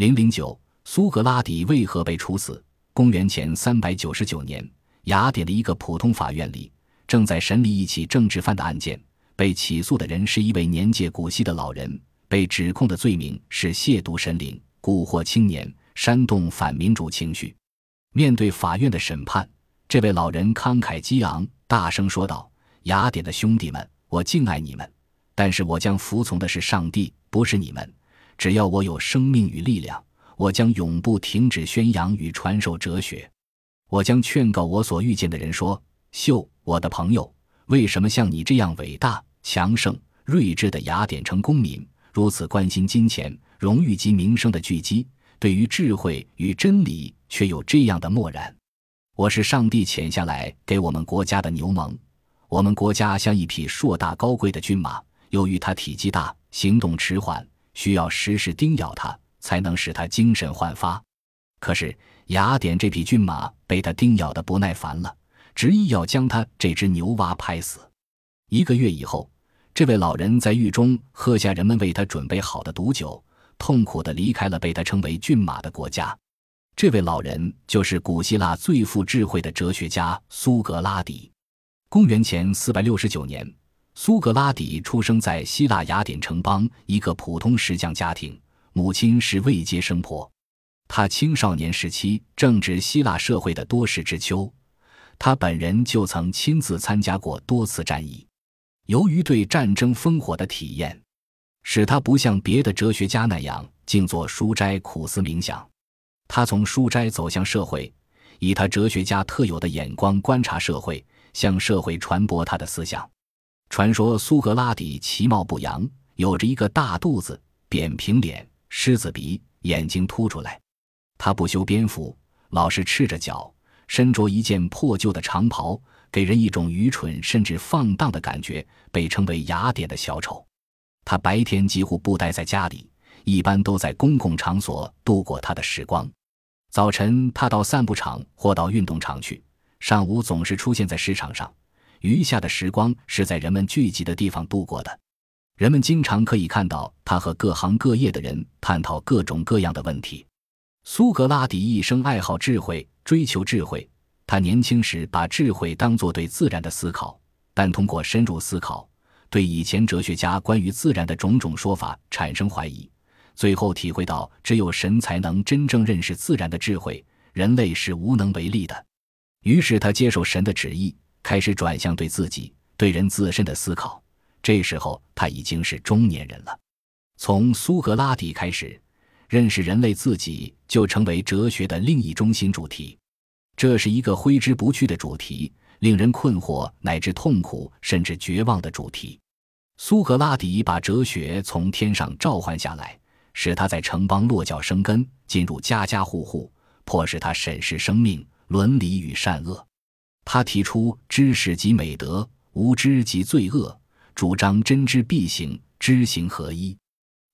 零零九，苏格拉底为何被处死？公元前三百九十九年，雅典的一个普通法院里，正在审理一起政治犯的案件。被起诉的人是一位年届古稀的老人，被指控的罪名是亵渎神灵、蛊惑青年、煽动反民主情绪。面对法院的审判，这位老人慷慨激昂，大声说道：“雅典的兄弟们，我敬爱你们，但是我将服从的是上帝，不是你们。”只要我有生命与力量，我将永不停止宣扬与传授哲学。我将劝告我所遇见的人说：“秀，我的朋友，为什么像你这样伟大、强盛、睿智的雅典城公民，如此关心金钱、荣誉及名声的聚集，对于智慧与真理却有这样的漠然？我是上帝遣下来给我们国家的牛虻。我们国家像一匹硕大高贵的骏马，由于它体积大，行动迟缓。”需要时时叮咬它，才能使它精神焕发。可是雅典这匹骏马被它叮咬的不耐烦了，执意要将它这只牛蛙拍死。一个月以后，这位老人在狱中喝下人们为他准备好的毒酒，痛苦地离开了被他称为骏马的国家。这位老人就是古希腊最富智慧的哲学家苏格拉底。公元前四百六十九年。苏格拉底出生在希腊雅典城邦一个普通石匠家庭，母亲是未接生婆。他青少年时期正值希腊社会的多事之秋，他本人就曾亲自参加过多次战役。由于对战争烽火的体验，使他不像别的哲学家那样静坐书斋苦思冥想。他从书斋走向社会，以他哲学家特有的眼光观察社会，向社会传播他的思想。传说苏格拉底其貌不扬，有着一个大肚子、扁平脸、狮子鼻，眼睛凸出来。他不修边幅，老是赤着脚，身着一件破旧的长袍，给人一种愚蠢甚至放荡的感觉，被称为雅典的小丑。他白天几乎不待在家里，一般都在公共场所度过他的时光。早晨，他到散步场或到运动场去；上午总是出现在市场上。余下的时光是在人们聚集的地方度过的，人们经常可以看到他和各行各业的人探讨各种各样的问题。苏格拉底一生爱好智慧，追求智慧。他年轻时把智慧当作对自然的思考，但通过深入思考，对以前哲学家关于自然的种种说法产生怀疑，最后体会到只有神才能真正认识自然的智慧，人类是无能为力的。于是他接受神的旨意。开始转向对自己、对人自身的思考。这时候他已经是中年人了。从苏格拉底开始，认识人类自己就成为哲学的另一中心主题。这是一个挥之不去的主题，令人困惑乃至痛苦甚至绝望的主题。苏格拉底把哲学从天上召唤下来，使他在城邦落脚生根，进入家家户户，迫使他审视生命、伦理与善恶。他提出知识即美德，无知即罪恶，主张真知必行，知行合一。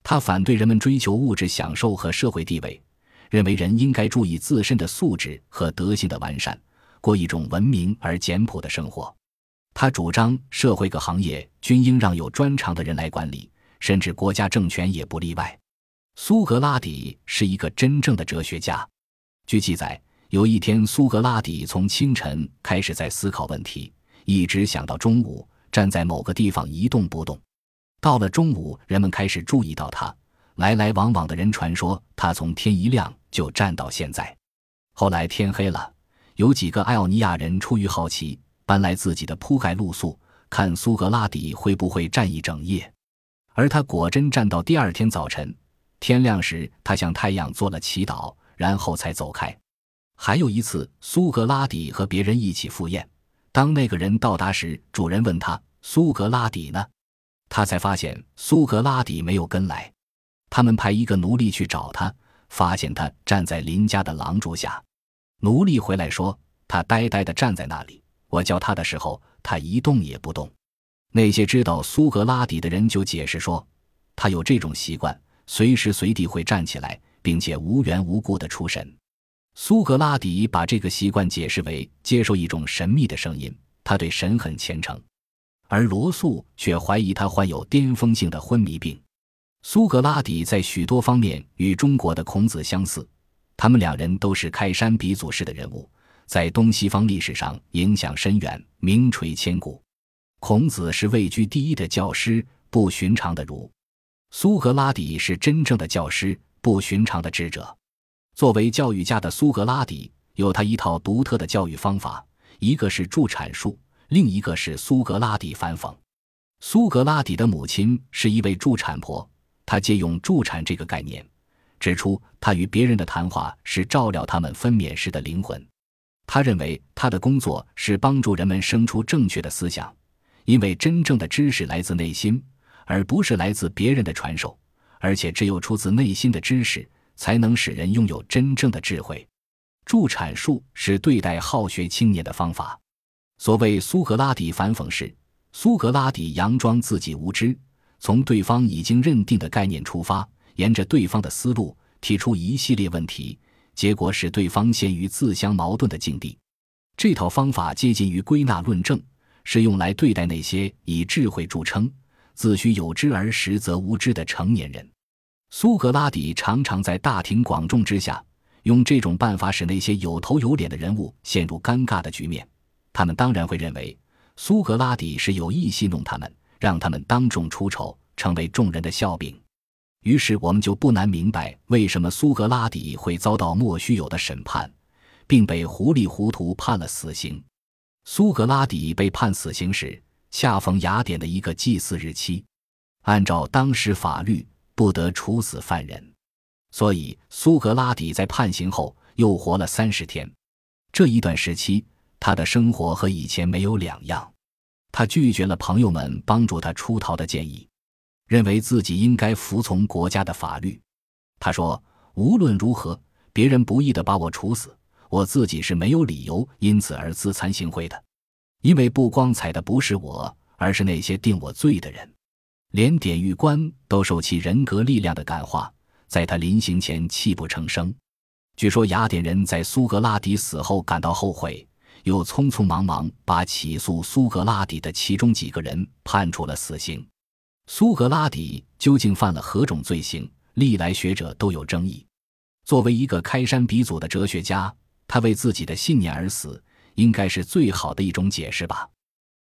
他反对人们追求物质享受和社会地位，认为人应该注意自身的素质和德性的完善，过一种文明而简朴的生活。他主张社会各行业均应让有专长的人来管理，甚至国家政权也不例外。苏格拉底是一个真正的哲学家。据记载。有一天，苏格拉底从清晨开始在思考问题，一直想到中午，站在某个地方一动不动。到了中午，人们开始注意到他，来来往往的人传说他从天一亮就站到现在。后来天黑了，有几个艾奥尼亚人出于好奇，搬来自己的铺盖露宿，看苏格拉底会不会站一整夜。而他果真站到第二天早晨，天亮时，他向太阳做了祈祷，然后才走开。还有一次，苏格拉底和别人一起赴宴。当那个人到达时，主人问他：“苏格拉底呢？”他才发现苏格拉底没有跟来。他们派一个奴隶去找他，发现他站在邻家的廊柱下。奴隶回来说：“他呆呆地站在那里。我叫他的时候，他一动也不动。”那些知道苏格拉底的人就解释说：“他有这种习惯，随时随地会站起来，并且无缘无故地出神。”苏格拉底把这个习惯解释为接受一种神秘的声音，他对神很虔诚，而罗素却怀疑他患有巅峰性的昏迷病。苏格拉底在许多方面与中国的孔子相似，他们两人都是开山鼻祖式的人物，在东西方历史上影响深远，名垂千古。孔子是位居第一的教师，不寻常的儒；苏格拉底是真正的教师，不寻常的智者。作为教育家的苏格拉底，有他一套独特的教育方法，一个是助产术，另一个是苏格拉底反讽。苏格拉底的母亲是一位助产婆。他借用助产这个概念，指出他与别人的谈话是照料他们分娩时的灵魂。他认为他的工作是帮助人们生出正确的思想，因为真正的知识来自内心，而不是来自别人的传授。而且，只有出自内心的知识，才能使人拥有真正的智慧。助产术是对待好学青年的方法。所谓苏格拉底反讽是，苏格拉底佯装自己无知。从对方已经认定的概念出发，沿着对方的思路提出一系列问题，结果使对方陷于自相矛盾的境地。这套方法接近于归纳论证，是用来对待那些以智慧著称、自诩有知而实则无知的成年人。苏格拉底常常在大庭广众之下，用这种办法使那些有头有脸的人物陷入尴尬的局面。他们当然会认为苏格拉底是有意戏弄他们。让他们当众出丑，成为众人的笑柄。于是我们就不难明白，为什么苏格拉底会遭到莫须有的审判，并被糊里糊涂判了死刑。苏格拉底被判死刑时，恰逢雅典的一个祭祀日期。按照当时法律，不得处死犯人，所以苏格拉底在判刑后又活了三十天。这一段时期，他的生活和以前没有两样。他拒绝了朋友们帮助他出逃的建议，认为自己应该服从国家的法律。他说：“无论如何，别人不义的把我处死，我自己是没有理由因此而自惭形秽的，因为不光彩的不是我，而是那些定我罪的人。连典狱官都受其人格力量的感化，在他临行前泣不成声。据说雅典人在苏格拉底死后感到后悔。”又匆匆忙忙把起诉苏格拉底的其中几个人判处了死刑。苏格拉底究竟犯了何种罪行？历来学者都有争议。作为一个开山鼻祖的哲学家，他为自己的信念而死，应该是最好的一种解释吧。